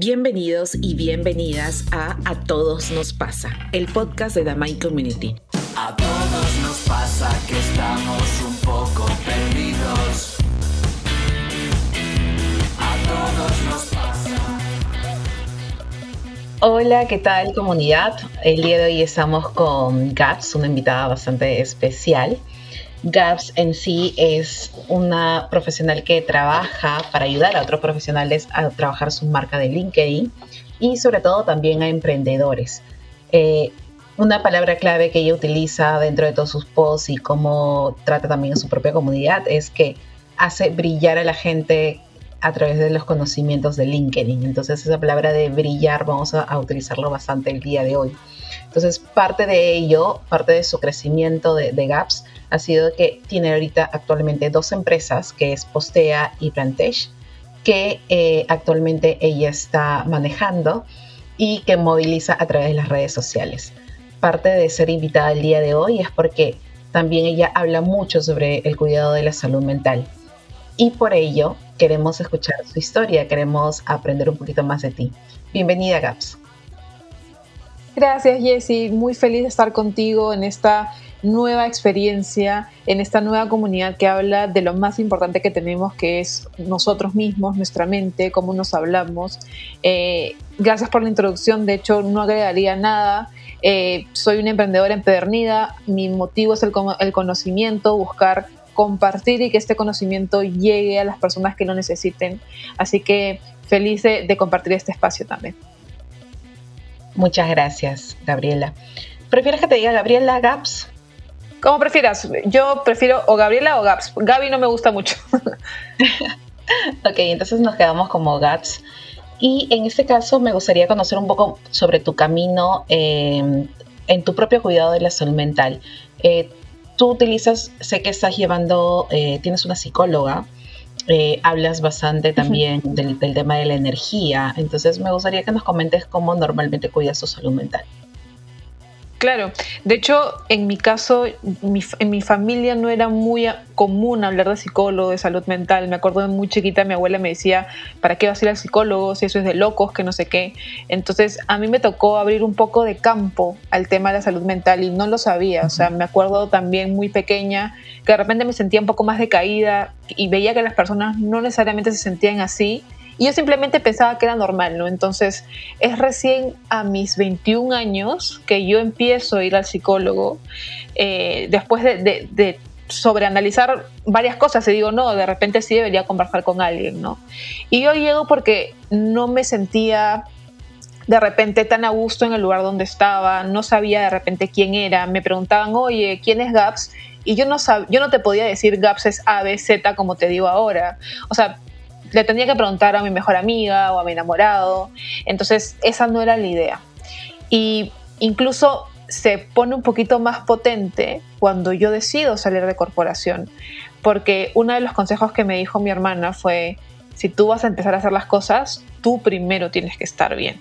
Bienvenidos y bienvenidas a A Todos Nos Pasa, el podcast de Mind Community. A todos nos pasa que estamos un poco perdidos. A todos nos pasa. Hola, ¿qué tal comunidad? El día de hoy estamos con Gats, una invitada bastante especial. Gabs en sí es una profesional que trabaja para ayudar a otros profesionales a trabajar su marca de LinkedIn y sobre todo también a emprendedores. Eh, una palabra clave que ella utiliza dentro de todos sus posts y cómo trata también a su propia comunidad es que hace brillar a la gente a través de los conocimientos de LinkedIn. Entonces esa palabra de brillar vamos a, utilizarlo bastante el día de hoy. Entonces parte de ello, parte de su crecimiento de Gaps ha sido que tiene ahorita actualmente dos empresas, que es Postea y Plantage, que eh, actualmente ella está manejando y que moviliza a través de las redes sociales. Parte de ser invitada el día de hoy es porque también ella habla mucho sobre el cuidado de la salud mental. Y por ello queremos escuchar su historia, queremos aprender un poquito más de ti. Bienvenida, Gaps. Gracias, Jessie. Muy feliz de estar contigo en esta nueva experiencia, en esta nueva comunidad que habla de lo más importante que tenemos, que es nosotros mismos, nuestra mente, cómo nos hablamos. Eh, gracias por la introducción, de hecho no agregaría nada. Eh, soy una emprendedora empedernida, mi motivo es el, el conocimiento, buscar compartir y que este conocimiento llegue a las personas que lo necesiten. Así que feliz de, de compartir este espacio también. Muchas gracias, Gabriela. ¿Prefieres que te diga Gabriela Gaps? Como prefieras. Yo prefiero o Gabriela o Gaps. Gaby no me gusta mucho. ok, entonces nos quedamos como Gaps. Y en este caso me gustaría conocer un poco sobre tu camino eh, en tu propio cuidado de la salud mental. Eh, tú utilizas, sé que estás llevando, eh, tienes una psicóloga, hablas bastante también del, del tema de la energía, entonces me gustaría que nos comentes cómo normalmente cuidas tu salud mental. Claro, de hecho, en mi caso, en mi familia no era muy común hablar de psicólogo, de salud mental. Me acuerdo de muy chiquita, mi abuela me decía, ¿para qué vas a ir al psicólogo si eso es de locos, que no sé qué? Entonces, a mí me tocó abrir un poco de campo al tema de la salud mental y no lo sabía. O sea, me acuerdo también muy pequeña que de repente me sentía un poco más decaída y veía que las personas no necesariamente se sentían así y yo simplemente pensaba que era normal, ¿no? Entonces, es recién a mis 21 años que yo empiezo a ir al psicólogo, eh, después de, sobreanalizar varias cosas y digo, no, de repente sí debería conversar con alguien, ¿no? Y yo llego porque no me sentía de repente tan a gusto en el lugar donde estaba, no sabía de repente quién era, me preguntaban, oye, ¿quién es Gaps? Y yo no, sab yo no te podía decir Gaps es A, B, Z como te digo ahora. O sea, le tendría que preguntar a mi mejor amiga o a mi enamorado. Entonces, esa no era la idea. Y incluso se pone un poquito más potente cuando yo decido salir de corporación. Porque uno de los consejos que me dijo mi hermana fue, si tú vas a empezar a hacer las cosas, tú primero tienes que estar bien.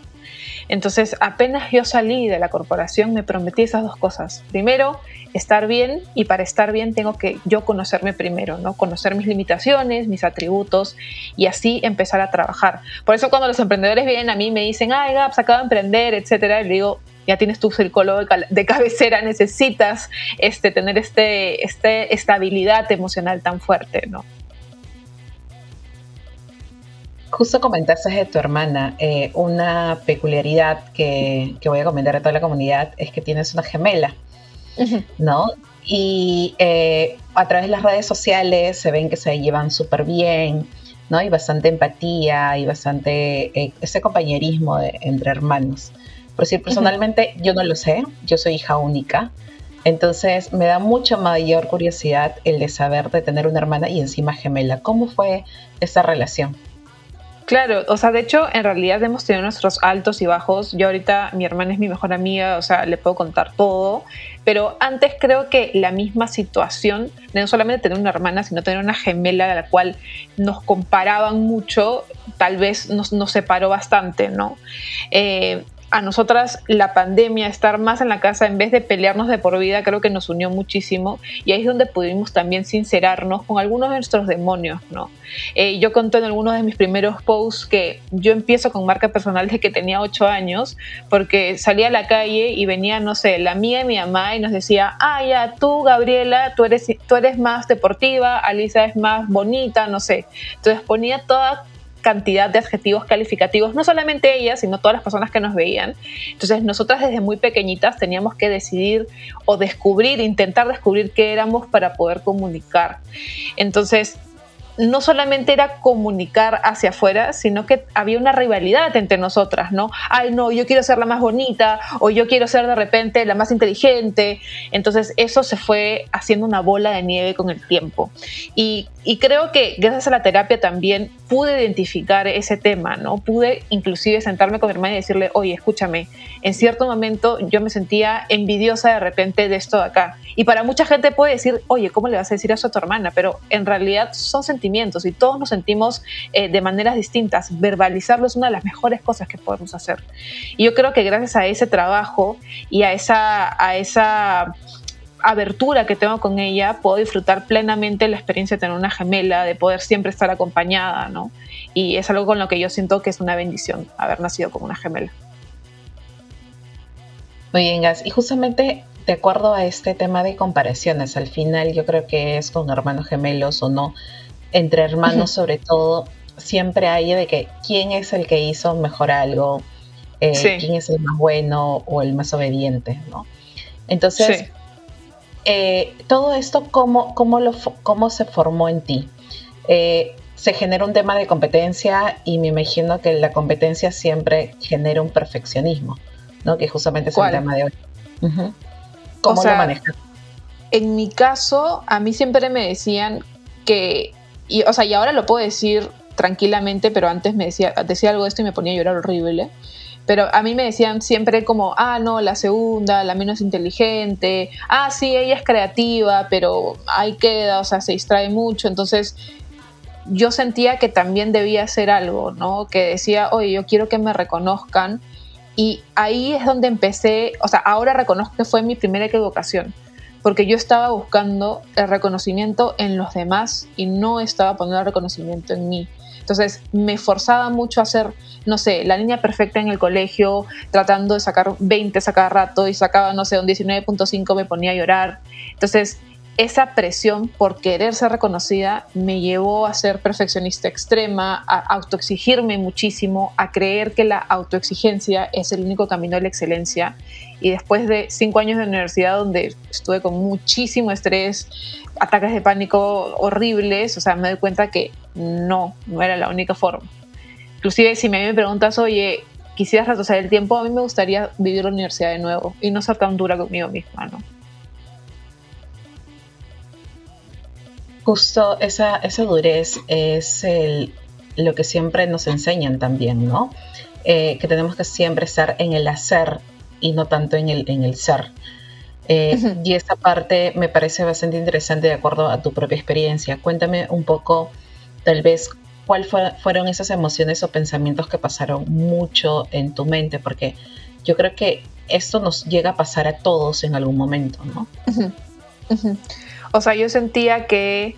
Entonces, apenas yo salí de la corporación, me prometí esas dos cosas. Primero, estar bien y para estar bien tengo que yo conocerme primero, ¿no? Conocer mis limitaciones, mis atributos y así empezar a trabajar. Por eso cuando los emprendedores vienen a mí y me dicen, ay, Gaps, acabo de emprender, etcétera, le digo, ya tienes tu psicólogo de cabecera, necesitas este, tener este, este estabilidad emocional tan fuerte, ¿no? Justo comentaste de tu hermana, eh, una peculiaridad que, que, voy a comentar a toda la comunidad es que tienes una gemela, ¿no? Y eh, a través de las redes sociales se ven que se llevan súper bien, ¿no? Y bastante empatía y bastante eh, ese compañerismo de, entre hermanos. Por decir, personalmente yo no lo sé, yo soy hija única, entonces me da mucha mayor curiosidad el de saber de tener una hermana y encima gemela. ¿Cómo fue esa relación? Claro, o sea, de hecho, en realidad hemos tenido nuestros altos y bajos. Yo ahorita, mi hermana es mi mejor amiga, o sea, le puedo contar todo. Pero antes creo que la misma situación, no solamente tener una hermana, sino tener una gemela a la cual nos comparaban mucho, tal vez nos, nos separó bastante, ¿no? Eh, a nosotras la pandemia, estar más en la casa en vez de pelearnos de por vida, creo que nos unió muchísimo y ahí es donde pudimos también sincerarnos con algunos de nuestros demonios, ¿no? Eh, yo conté en algunos de mis primeros posts que yo empiezo con marca personal desde que tenía 8 años porque salía a la calle y venía, no sé, la mía y mi mamá y nos decía, ah, ya, tú, Gabriela, tú eres, tú eres más deportiva, Alisa es más bonita, no sé. Entonces ponía toda cantidad de adjetivos calificativos, no solamente ella, sino todas las personas que nos veían. Entonces, nosotras desde muy pequeñitas teníamos que decidir o descubrir, intentar descubrir qué éramos para poder comunicar. Entonces, no solamente era comunicar hacia afuera, sino que había una rivalidad entre nosotras, ¿no? Ay, no, yo quiero ser la más bonita o yo quiero ser de repente la más inteligente. Entonces eso se fue haciendo una bola de nieve con el tiempo. Y, y creo que gracias a la terapia también pude identificar ese tema, ¿no? Pude inclusive sentarme con mi hermana y decirle, oye, escúchame, en cierto momento yo me sentía envidiosa de repente de esto de acá. Y para mucha gente puede decir, oye, ¿cómo le vas a decir eso a tu hermana? Pero en realidad son sentimientos y todos nos sentimos eh, de maneras distintas. Verbalizarlo es una de las mejores cosas que podemos hacer. Y yo creo que gracias a ese trabajo y a esa, a esa abertura que tengo con ella, puedo disfrutar plenamente la experiencia de tener una gemela, de poder siempre estar acompañada, ¿no? Y es algo con lo que yo siento que es una bendición haber nacido como una gemela. Muy bien, Gas. Y justamente de acuerdo a este tema de comparaciones, al final yo creo que es con hermanos gemelos o no, entre hermanos sobre todo, siempre hay de que quién es el que hizo mejor algo, eh, quién es el más bueno o el más obediente, ¿no? Entonces, eh, todo esto, ¿cómo, cómo, lo, ¿cómo se formó en ti? Eh, se genera un tema de competencia y me imagino que la competencia siempre genera un perfeccionismo, ¿no? Que justamente es el tema de hoy. ¿Cómo lo manejas? En mi caso, a mí siempre me decían que y, o sea, y ahora lo puedo decir tranquilamente, pero antes me decía, decía algo de esto y me ponía a llorar horrible. Pero a mí me decían siempre como, ah, no, la segunda, la menos inteligente, ah, sí, ella es creativa, pero ahí queda, o sea, se distrae mucho. Entonces, yo sentía que también debía hacer algo, ¿no? Que decía, oye, yo quiero que me reconozcan. Y ahí es donde empecé, o sea, ahora reconozco que fue mi primera equivocación porque yo estaba buscando el reconocimiento en los demás y no estaba poniendo el reconocimiento en mí. Entonces me forzaba mucho a hacer, no sé, la línea perfecta en el colegio, tratando de sacar 20 a cada rato y sacaba, no sé, un 19.5, me ponía a llorar. Entonces esa presión por querer ser reconocida me llevó a ser perfeccionista extrema, a autoexigirme muchísimo, a creer que la autoexigencia es el único camino a la excelencia. Y después de cinco años de universidad donde estuve con muchísimo estrés, ataques de pánico horribles, o sea, me doy cuenta que no, no era la única forma. Inclusive si me preguntas, oye, quisieras retroceder el tiempo, a mí me gustaría vivir la universidad de nuevo y no ser tan dura conmigo misma, ¿no? Justo esa, esa durez es lo que siempre nos enseñan también, ¿no? Eh, que tenemos que siempre estar en el hacer y no tanto en el, en el ser. Eh, y esta parte me parece bastante interesante de acuerdo a tu propia experiencia. Cuéntame un poco, tal vez, cuáles fueron esas emociones o pensamientos que pasaron mucho en tu mente, porque yo creo que esto nos llega a pasar a todos en algún momento, ¿no? O sea, yo sentía que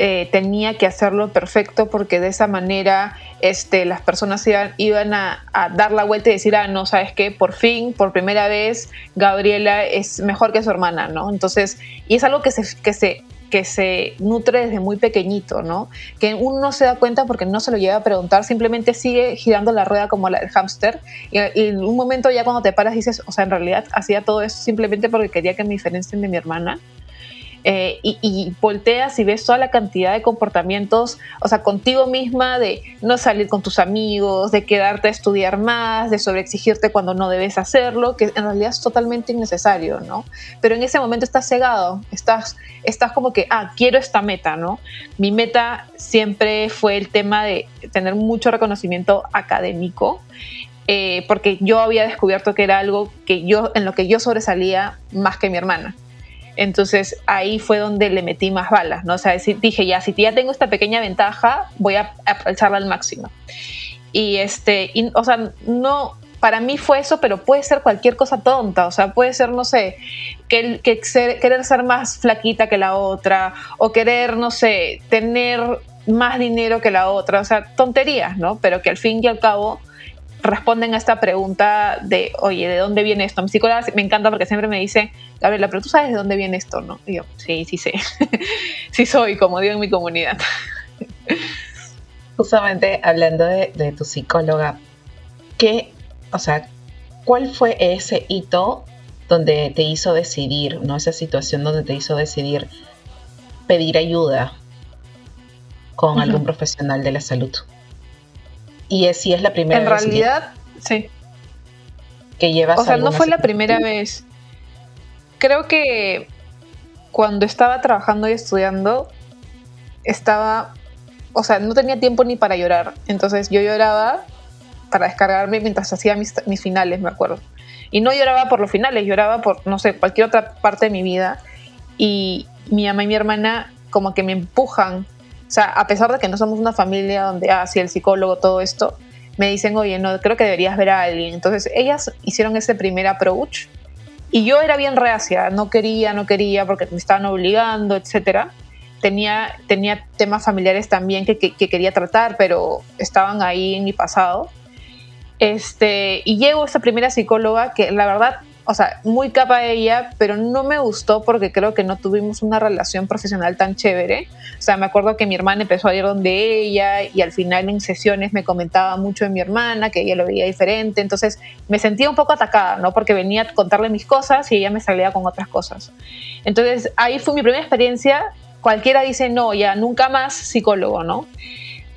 eh, tenía que hacerlo perfecto porque de esa manera este, las personas iban, a, dar la vuelta y decir, ah, no, sabes qué, por fin, por primera vez, Gabriela es mejor que su hermana, ¿no? Entonces, y es algo que se, que se, que se nutre desde muy pequeñito, ¿no? Que uno no se da cuenta porque no se lo lleva a preguntar, simplemente sigue girando la rueda como la del hámster y, en un momento ya cuando te paras dices, o sea, en realidad hacía todo eso simplemente porque quería que me diferencien de mi hermana eh, y, volteas y ves toda la cantidad de comportamientos, o sea, contigo misma de no salir con tus amigos, de quedarte a estudiar más, de sobreexigirte cuando no debes hacerlo, que en realidad es totalmente innecesario, ¿no? Pero en ese momento estás cegado, estás, estás como que, ah, quiero esta meta, ¿no? Mi meta siempre fue el tema de tener mucho reconocimiento académico. Eh, porque yo había descubierto que era algo que yo, en lo que yo sobresalía más que mi hermana. Entonces ahí fue donde le metí más balas, ¿no? O sea, dije, ya, si ya tengo esta pequeña ventaja, voy a aprovecharla al máximo. Y este, o sea, no, para mí fue eso, pero puede ser cualquier cosa tonta, o sea, puede ser, no sé, que, que querer ser más flaquita que la otra, o querer, no sé, tener más dinero que la otra, o sea, tonterías, ¿no? Pero que al fin y al cabo responden a esta pregunta de, oye, ¿de dónde viene esto? Mi psicóloga me encanta porque siempre me dice, Gabriela, pero tú sabes de dónde viene esto, ¿no? Y yo, sí, sí sé, sí soy, como digo en mi comunidad. Justamente hablando de, de tu psicóloga, ¿qué o sea, ¿cuál fue ese hito donde te hizo decidir, no esa situación donde te hizo decidir pedir ayuda con algún profesional de la salud? Y si es la primera vez. En realidad, sí. Que llevas. O sea, no fue la primera vez. Creo que cuando estaba trabajando y estudiando, estaba. O sea, no tenía tiempo ni para llorar. Entonces yo lloraba para descargarme mientras hacía mis, finales, me acuerdo. Y no lloraba por los finales, lloraba por, no sé, cualquier otra parte de mi vida. Y mi mamá y mi hermana como que me empujan. O sea, a pesar de que no somos una familia donde, ah, el psicólogo, todo esto, me dicen, oye, no, creo que deberías ver a alguien. Entonces, ellas hicieron ese primer approach. Y yo era bien reacia, no quería, no quería, porque me estaban obligando, etcétera. Tenía, tenía temas familiares también que, que, quería tratar, pero estaban ahí en mi pasado. Este, y llego a esta primera psicóloga que la verdad, o sea, muy capa ella, pero no me gustó porque creo que no tuvimos una relación profesional tan chévere. O sea, me acuerdo que mi hermana empezó a ir donde ella y al final en sesiones me comentaba mucho de mi hermana, que ella lo veía diferente. Entonces me sentía un poco atacada, ¿no? Porque venía a contarle mis cosas y ella me salía con otras cosas. Entonces ahí fue mi primera experiencia. Cualquiera dice, no, ya nunca más psicólogo, ¿no?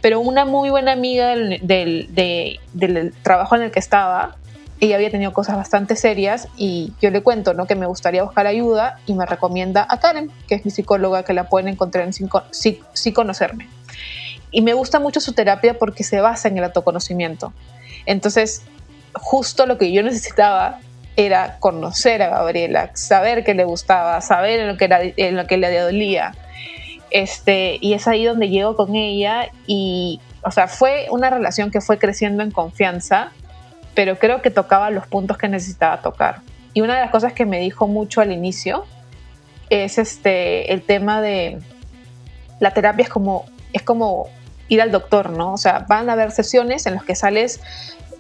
pero una muy buena amiga del, trabajo en el que estaba, ella había tenido cosas bastante serias y yo le cuento ¿no? que me gustaría buscar ayuda y me recomienda a Karen, que es mi psicóloga, que la pueden encontrar en sí, Conocerme. Y me gusta mucho su terapia porque se basa en el autoconocimiento. Entonces, justo lo que yo necesitaba era conocer a Gabriela, saber qué le gustaba, saber en lo que, en lo que le dolía, este, y es ahí donde llego con ella y, o sea, fue una relación que fue creciendo en confianza, pero creo que tocaba los puntos que necesitaba tocar. Y una de las cosas que me dijo mucho al inicio es este, el tema de la terapia es como, es como ir al doctor, ¿no? O sea, van a haber sesiones en las que sales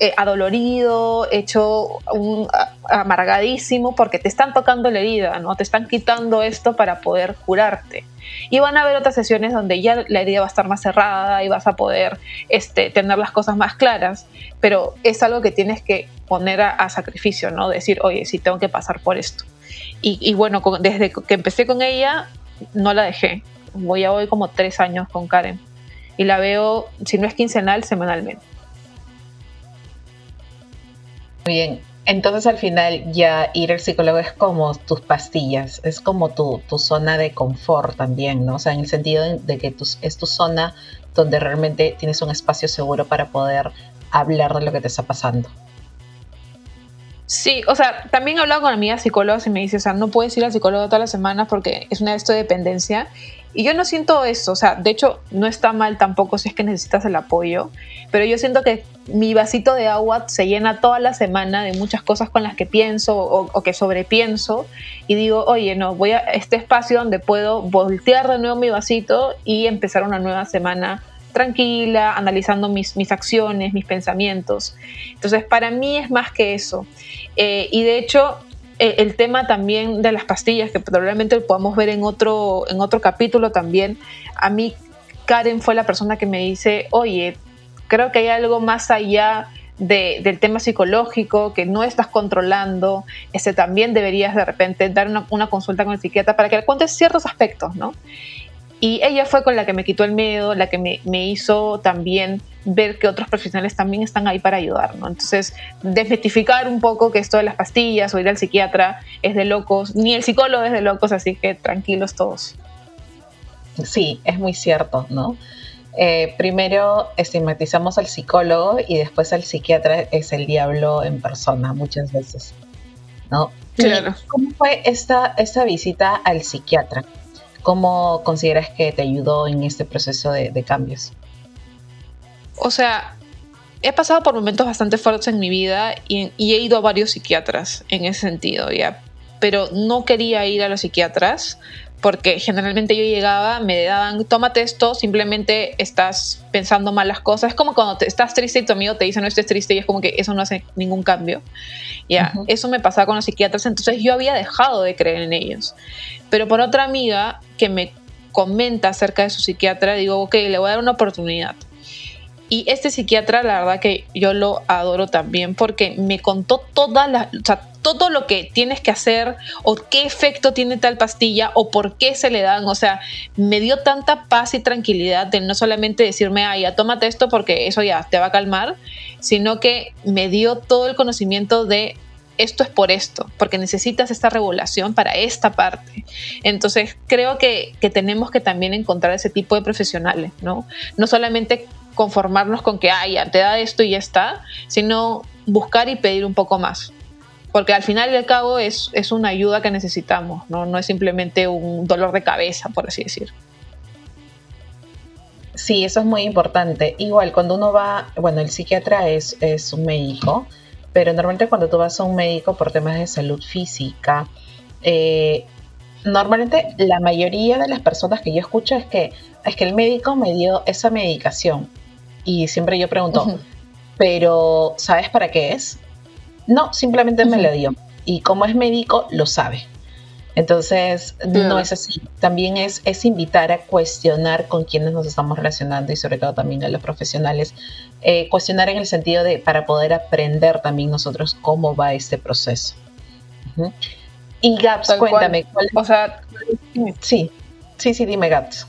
eh, adolorido, hecho un amargadísimo, porque te están tocando la herida, ¿no? Te están quitando esto para poder curarte. Y van a haber otras sesiones donde ya la herida va a estar más cerrada y vas a poder este, tener las cosas más claras, pero es algo que tienes que poner a, sacrificio, ¿no? Decir, oye, sí tengo que pasar por esto. Y, bueno, desde que empecé con ella, no la dejé. Voy a hoy como tres años con Karen. Y la veo, si no es quincenal, semanalmente. Bien. Entonces al final ya ir al psicólogo es como tus pastillas, es como tu, zona de confort también, ¿no? O sea, en el sentido de que es tu zona donde realmente tienes un espacio seguro para poder hablar de lo que te está pasando. Sí, o sea, también he hablado con amigas psicólogas y me dice, o sea, no puedes ir al psicólogo todas las semanas porque es una esto de dependencia. Y yo no siento eso, o sea, de hecho no está mal tampoco si es que necesitas el apoyo, pero yo siento que mi vasito de agua se llena toda la semana de muchas cosas con las que pienso o, que sobrepienso y digo, oye, no, voy a este espacio donde puedo voltear de nuevo mi vasito y empezar una nueva semana tranquila, analizando mis, mis acciones, mis pensamientos. Entonces, para mí es más que eso. Eh, y de hecho, eh, el tema también de las pastillas, que probablemente lo podamos ver en otro, en otro capítulo también, a mí Karen fue la persona que me dice, oye, creo que hay algo más allá del tema psicológico que no estás controlando, ese también deberías de repente dar una, una, consulta con el psiquiatra para que le cuentes ciertos aspectos, ¿no? Y ella fue con la que me quitó el miedo, la que me, me, hizo también ver que otros profesionales también están ahí para ayudar, ¿no? Entonces, desmitificar un poco que esto de las pastillas o ir al psiquiatra es de locos, ni el psicólogo es de locos, así que tranquilos todos. Sí, es muy cierto, ¿no? Eh, primero estigmatizamos al psicólogo y después al psiquiatra es el diablo en persona muchas veces, ¿no? Claro. ¿Cómo fue esta, esta visita al psiquiatra? ¿Cómo consideras que te ayudó en este proceso de, cambios? O sea, he pasado por momentos bastante fuertes en mi vida y, he ido a varios psiquiatras en ese sentido, ¿ya? Pero no quería ir a los psiquiatras porque generalmente yo llegaba, me daban, tómate esto, simplemente estás pensando mal las cosas. Es como cuando te, estás triste y tu amigo te dice no estés triste y es como que eso no hace ningún cambio. Ya, eso me pasaba con los psiquiatras, entonces yo había dejado de creer en ellos. Pero por otra amiga que me comenta acerca de su psiquiatra, digo, ok, le voy a dar una oportunidad. Y este psiquiatra, la verdad que yo lo adoro también porque me contó todas las, todo lo que tienes que hacer o qué efecto tiene tal pastilla o por qué se le dan. O sea, me dio tanta paz y tranquilidad de no solamente decirme, ay, ya tómate esto porque eso ya te va a calmar, sino que me dio todo el conocimiento de esto es por esto, porque necesitas esta regulación para esta parte. Entonces, creo que, que tenemos que también encontrar ese tipo de profesionales, ¿no? No solamente conformarnos con que, ay, ya te da esto y ya está, sino buscar y pedir un poco más porque al final y al cabo es, es una ayuda que necesitamos, ¿no? no es simplemente un dolor de cabeza, por así decir. Sí, eso es muy importante. Igual, cuando uno va, bueno, el psiquiatra es, es un médico, pero normalmente cuando tú vas a un médico por temas de salud física, eh, normalmente la mayoría de las personas que yo escucho es que es que el médico me dio esa medicación y siempre yo pregunto, pero ¿sabes para qué es? No, simplemente me lo dio. Y como es médico, lo sabe. Entonces, no es así. También es, es invitar a cuestionar con quienes nos estamos relacionando y sobre todo también a los profesionales. Eh, cuestionar en el sentido de para poder aprender también nosotros cómo va este proceso. Y Gaps, cuéntame. o sea, sí, sí, sí, dime Gaps.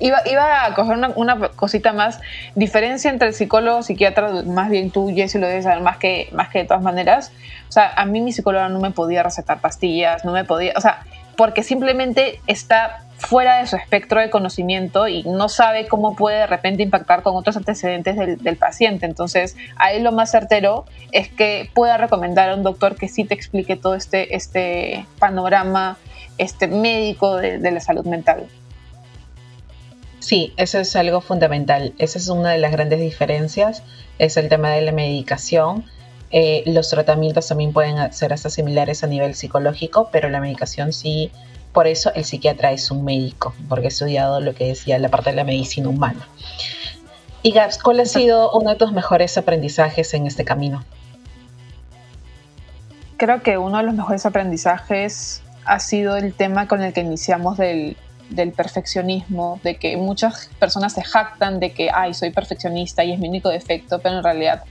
Iba, a coger una, cosita más. Diferencia entre el psicólogo, psiquiatra, más bien tú, Jessy, lo debes saber más que, más que de todas maneras. O sea, a mí mi psicóloga no me podía recetar pastillas, no me podía, o sea, porque simplemente está fuera de su espectro de conocimiento y no sabe cómo puede de repente impactar con otros antecedentes del, paciente. Entonces, ahí lo más certero es que pueda recomendar a un doctor que sí te explique todo este, este panorama este médico de la salud mental. Sí, eso es algo fundamental. Esa es una de las grandes diferencias, es el tema de la medicación. Eh, los tratamientos también pueden ser hasta similares a nivel psicológico, pero la medicación sí, por eso el psiquiatra es un médico, porque ha estudiado lo que decía la parte de la medicina humana. Y Gabs, ¿cuál ha sido uno de tus mejores aprendizajes en este camino? Creo que uno de los mejores aprendizajes ha sido el tema con el que iniciamos del, del perfeccionismo, de que muchas personas se jactan de que, ay, soy perfeccionista y es mi único defecto, pero en realidad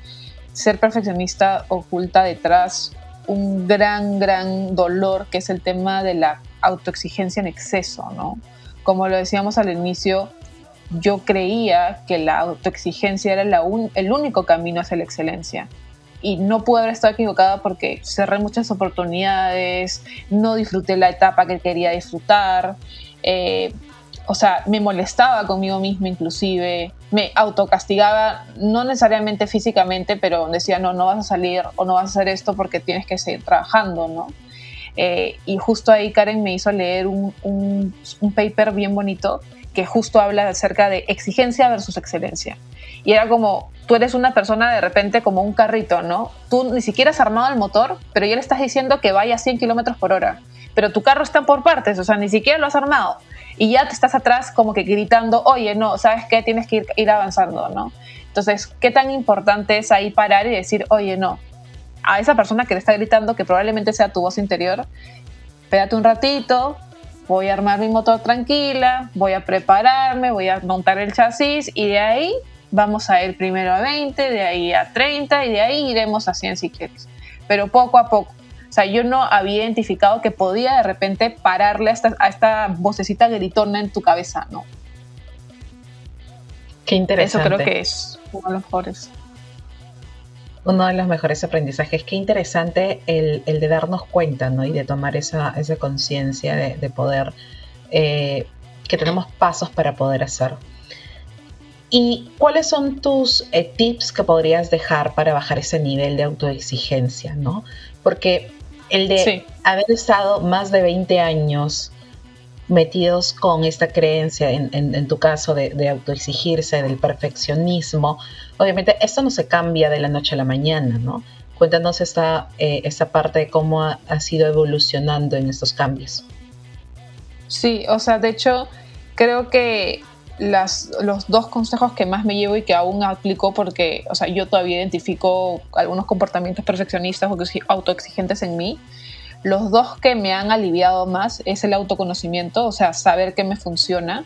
ser perfeccionista oculta detrás un gran, gran dolor que es el tema de la autoexigencia en exceso, ¿no? Como lo decíamos al inicio, yo creía que la autoexigencia era el único camino hacia la excelencia. Y no pude haber estado equivocada porque cerré muchas oportunidades, no disfruté la etapa que quería disfrutar, eh, o sea, me molestaba conmigo misma inclusive, me autocastigaba, no necesariamente físicamente, pero decía, no, no vas a salir o no vas a hacer esto porque tienes que seguir trabajando, ¿no? Eh, y justo ahí Karen me hizo leer un, un, un, paper bien bonito que justo habla acerca de exigencia versus excelencia. Y era como, tú eres una persona de repente como un carrito, ¿no? Tú ni siquiera has armado el motor, pero ya le estás diciendo que vaya a 100 kilómetros por hora pero tu carro está por partes, o sea, ni siquiera lo has armado. Y ya te estás atrás como que gritando, oye, no, ¿sabes qué? Tienes que ir, avanzando, ¿no? Entonces, ¿qué tan importante es ahí parar y decir, oye, no, a esa persona que le está gritando, que probablemente sea tu voz interior, espérate un ratito, voy a armar mi motor tranquila, voy a prepararme, voy a montar el chasis y de ahí vamos a ir primero a 20, de ahí a 30 y de ahí iremos a 100 si quieres. Pero poco a poco, o sea, yo no había identificado que podía de repente pararle a esta, a esta vocecita gritona en tu cabeza, ¿no? Qué interesante. Eso creo que es uno de los mejores. Uno de los mejores aprendizajes. Qué interesante el, de darnos cuenta, ¿no? Y de tomar esa, esa conciencia de, poder, eh, que tenemos pasos para poder hacer. ¿Y cuáles son tus eh, tips que podrías dejar para bajar ese nivel de autoexigencia, ¿no? Porque el de haber estado más de 20 años metidos con esta creencia, en, tu caso, de, autoexigirse, del perfeccionismo, obviamente esto no se cambia de la noche a la mañana, ¿no? Cuéntanos esta, eh, esta parte de cómo ha, sido evolucionando en estos cambios. Sí, o sea, de hecho, creo que las, los dos consejos que más me llevo y que aún aplico porque, o sea, yo todavía identifico algunos comportamientos perfeccionistas o autoexigentes en mí. Los dos que me han aliviado más es el autoconocimiento, o sea, saber qué me funciona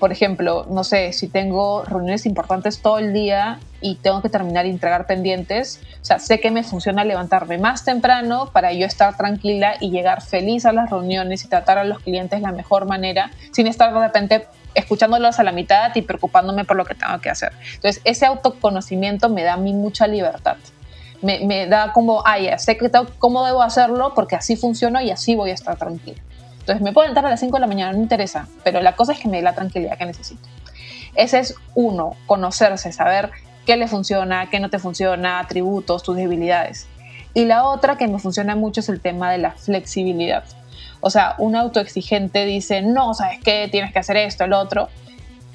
por ejemplo, no sé, si tengo reuniones importantes todo el día y tengo que terminar y entregar pendientes, o sea, sé que me funciona levantarme más temprano para yo estar tranquila y llegar feliz a las reuniones y tratar a los clientes de la mejor manera, sin estar de repente escuchándolos a la mitad y preocupándome por lo que tengo que hacer. Entonces, ese autoconocimiento me da a mí mucha libertad. Me, da como, ah, sé que cómo debo hacerlo porque así funciona y así voy a estar tranquila. Entonces me puedo levantar a las 5 de la mañana, no me interesa, pero la cosa es que me dé la tranquilidad que necesito. Ese es uno, conocerse, saber qué le funciona, qué no te funciona, atributos, tus debilidades. Y la otra que me funciona mucho es el tema de la flexibilidad. O sea, un autoexigente dice, no, ¿sabes qué? Tienes que hacer esto, el otro.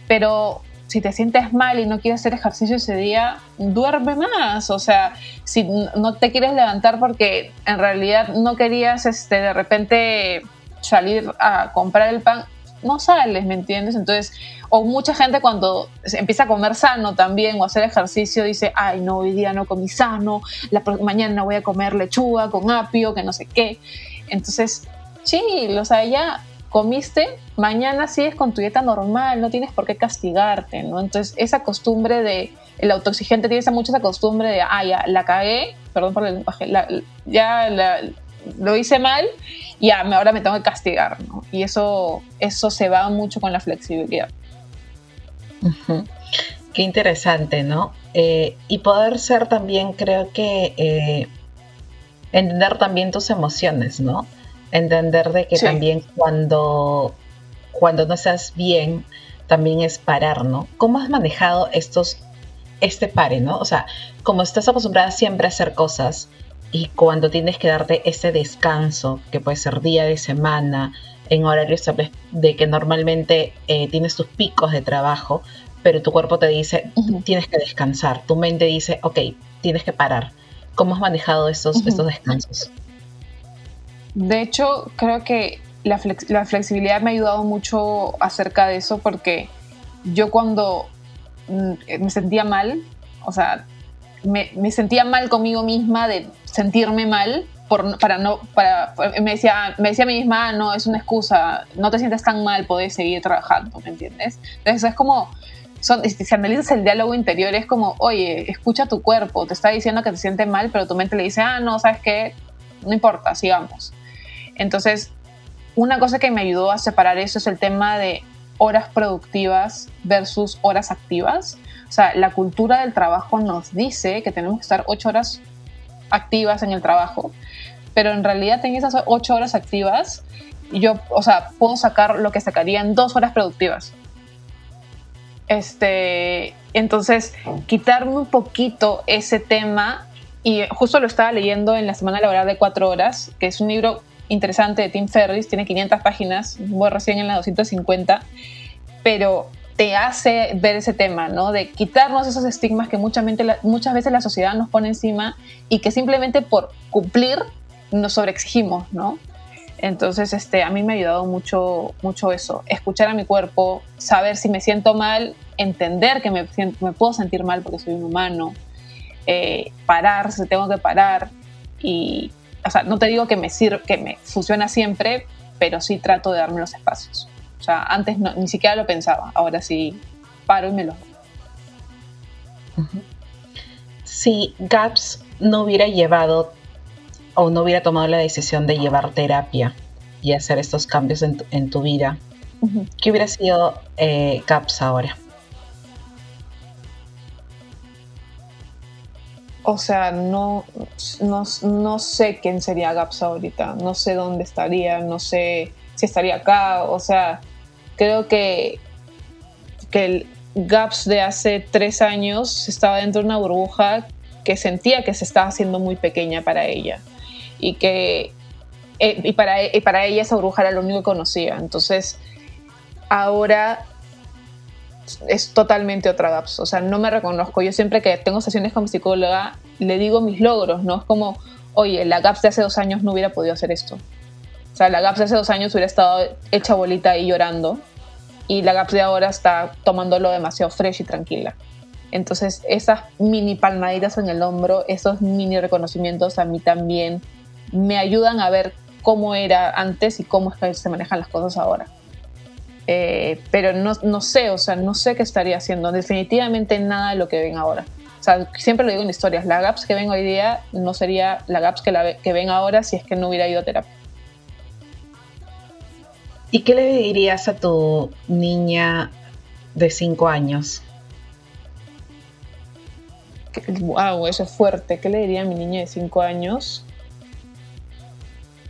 Pero si te sientes mal y no quieres hacer ejercicio ese día, duerme más. O sea, si no te quieres levantar porque en realidad no querías este, de repente salir a comprar el pan, no sales, ¿me entiendes? Entonces, o mucha gente cuando empieza a comer sano también o hacer ejercicio dice, ay, no, hoy día no comí sano, la mañana voy a comer lechuga con apio, que no sé qué. Entonces, sí, o sea, ya comiste, mañana sigues con tu dieta normal, no tienes por qué castigarte, ¿no? Entonces, esa costumbre de, el autoexigente tiene mucho esa costumbre de, ah, ya, la cagué, perdón por el lenguaje, ya lo hice mal y ahora me tengo que castigar, ¿no? Y eso, eso se va mucho con la flexibilidad. Qué interesante, ¿no? Eh, y poder ser también, creo que, eh, entender también tus emociones, ¿no? Entender de que también cuando, cuando no estás bien, también es parar, ¿no? ¿Cómo has manejado estos, este pare, ¿no? O sea, como estás acostumbrada siempre a hacer cosas, y cuando tienes que darte ese descanso, que puede ser día de semana, en horarios de que normalmente eh, tienes tus picos de trabajo, pero tu cuerpo te dice, tienes que descansar, tu mente dice, ok, tienes que parar. ¿Cómo has manejado estos, estos descansos? De hecho, creo que la, la, flexibilidad me ha ayudado mucho acerca de eso porque yo cuando mm, me sentía mal, o sea, me, sentía mal conmigo misma de sentirme mal para no, para, me decía, me decía a mí misma, ah, no, es una excusa, no te sientes tan mal, puedes seguir trabajando, ¿me entiendes? Entonces es como, son, si analizas el diálogo interior, es como, oye, escucha tu cuerpo, te está diciendo que te siente mal, pero tu mente le dice, ah, no, ¿sabes qué? No importa, sigamos. Entonces, una cosa que me ayudó a separar eso es el tema de horas productivas versus horas activas. O sea, la cultura del trabajo nos dice que tenemos que estar ocho horas activas en el trabajo, pero en realidad en esas ocho horas activas, yo, o sea, puedo sacar lo que sacaría en dos horas productivas. Este, entonces, quitarme un poquito ese tema, y justo lo estaba leyendo en la semana laboral de cuatro horas, que es un libro interesante de Tim Ferriss, tiene 500 páginas, voy recién en la 250, pero te hace ver ese tema, ¿no? De quitarnos esos estigmas que muchas, muchas veces la sociedad nos pone encima y que simplemente por cumplir nos sobreexigimos, ¿no? Entonces, este, a mí me ha ayudado mucho, mucho eso, escuchar a mi cuerpo, saber si me siento mal, entender que me, me puedo sentir mal porque soy un humano, eh, parar si tengo que parar y, o sea, no te digo que me, sirve, que me funciona siempre, pero sí trato de darme los espacios. O sea, antes ni siquiera lo pensaba, ahora sí paro y me lo Si GAPS no hubiera llevado o no hubiera tomado la decisión de llevar terapia y hacer estos cambios en tu, vida, ¿qué hubiera sido eh, GAPS ahora? O sea, no, no, sé quién sería GAPS ahorita, no sé dónde estaría, no sé si estaría acá, o sea, creo que, que el GAPS de hace tres años estaba dentro de una burbuja que sentía que se estaba haciendo muy pequeña para ella. Y que eh, y para, y para ella esa burbuja era lo único que conocía. Entonces, ahora es totalmente otra GAPS. O sea, no me reconozco. Yo siempre que tengo sesiones con psicóloga, le digo mis logros, ¿no? Es como, oye, la GAPS de hace dos años no hubiera podido hacer esto. O sea, la GAPS de hace dos años hubiera estado hecha bolita y llorando. Y la GAPS de ahora está tomándolo demasiado fresh y tranquila. Entonces, esas mini palmaditas en el hombro, esos mini reconocimientos a mí también me ayudan a ver cómo era antes y cómo se manejan las cosas ahora. Eh, pero no, no, sé, o sea, no sé qué estaría haciendo. Definitivamente nada de lo que ven ahora. O sea, siempre lo digo en historias, la GAPS que ven hoy día no sería la GAPS que, la, que ven ahora si es que no hubiera ido a terapia. ¿Y qué le dirías a tu niña de 5 años? Wow, eso es fuerte. ¿Qué le diría a mi niña de 5 años?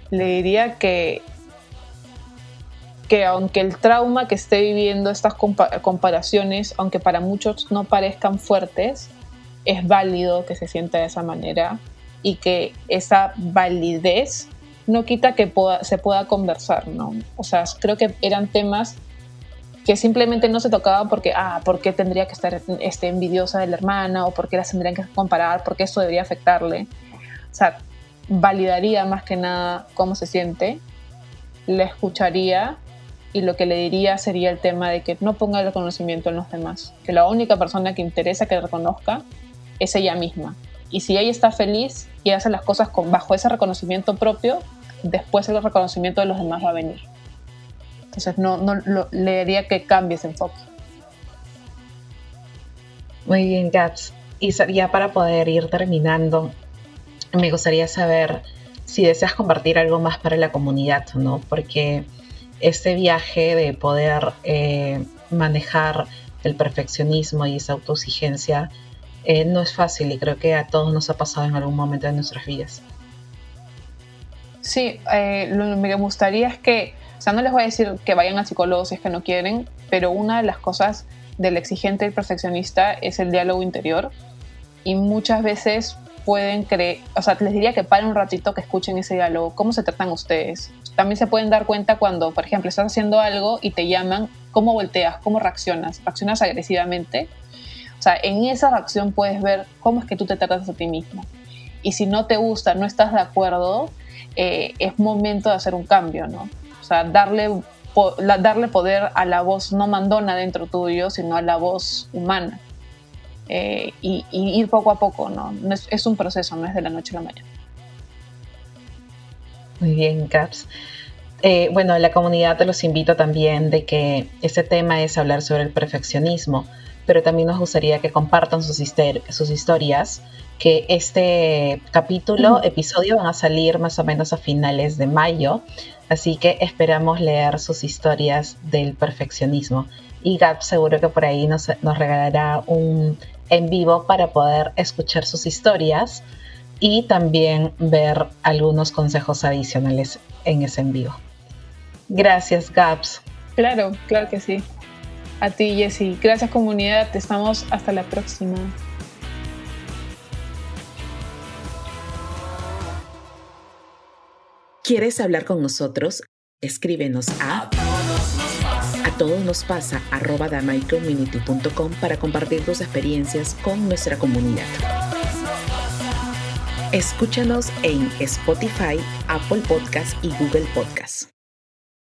Le diría que que aunque el trauma que esté viviendo estas comparaciones, aunque para muchos no parezcan fuertes, es válido que se sienta de esa manera y que esa validez no quita que se pueda conversar, ¿no? O sea, creo que eran temas que simplemente no se tocaban porque, ah, ¿por qué tendría que estar este, envidiosa de la hermana? ¿O por qué las tendrían que comparar? ¿Por qué eso debería afectarle? O sea, validaría más que nada cómo se siente, le escucharía y lo que le diría sería el tema de que no ponga el reconocimiento en los demás, que la única persona que interesa que reconozca es ella misma. Y si ella está feliz y hace las cosas con, bajo ese reconocimiento propio, después el reconocimiento de los demás va a venir. Entonces no, no le diría que cambie ese enfoque. Muy bien, Gats. Y ya para poder ir terminando, me gustaría saber si deseas compartir algo más para la comunidad, ¿no? Porque este viaje de poder eh, manejar el perfeccionismo y esa autoexigencia eh, no es fácil y creo que a todos nos ha pasado en algún momento de nuestras vidas. Sí, eh, lo que me gustaría es que, o sea, no les voy a decir que vayan al psicólogo si es que no quieren, pero una de las cosas del exigente y perfeccionista es el diálogo interior y muchas veces pueden creer, o sea, les diría que paren un ratito que escuchen ese diálogo, cómo se tratan ustedes. También se pueden dar cuenta cuando, por ejemplo, estás haciendo algo y te llaman, cómo volteas, cómo reaccionas, reaccionas agresivamente. O sea, en esa reacción puedes ver cómo es que tú te tratas a ti mismo. Y si no te gusta, no estás de acuerdo, eh, es momento de hacer un cambio, ¿no? O sea, darle, darle poder a la voz no mandona dentro tuyo, sino a la voz humana. Eh, y, ir poco a poco, ¿no? es, un proceso, no es de la noche a la mañana. Muy bien, Caps. Eh, bueno, la comunidad te los invito también de que este tema es hablar sobre el perfeccionismo, pero también nos gustaría que compartan sus, sus historias, que este capítulo, episodio van a salir más o menos a finales de mayo, así que esperamos leer sus historias del perfeccionismo. Y Gap seguro que por ahí nos, nos regalará un en vivo para poder escuchar sus historias y también ver algunos consejos adicionales en ese en vivo. Gracias, Gaps. Claro, claro que sí. A ti, Jessy. Gracias, comunidad. Estamos hasta la próxima. ¿Quieres hablar con nosotros? Escríbenos a todos nos pasa arroba damaiCommunity.com para compartir tus experiencias con nuestra comunidad. Escúchanos en Spotify, Apple Podcast y Google Podcast.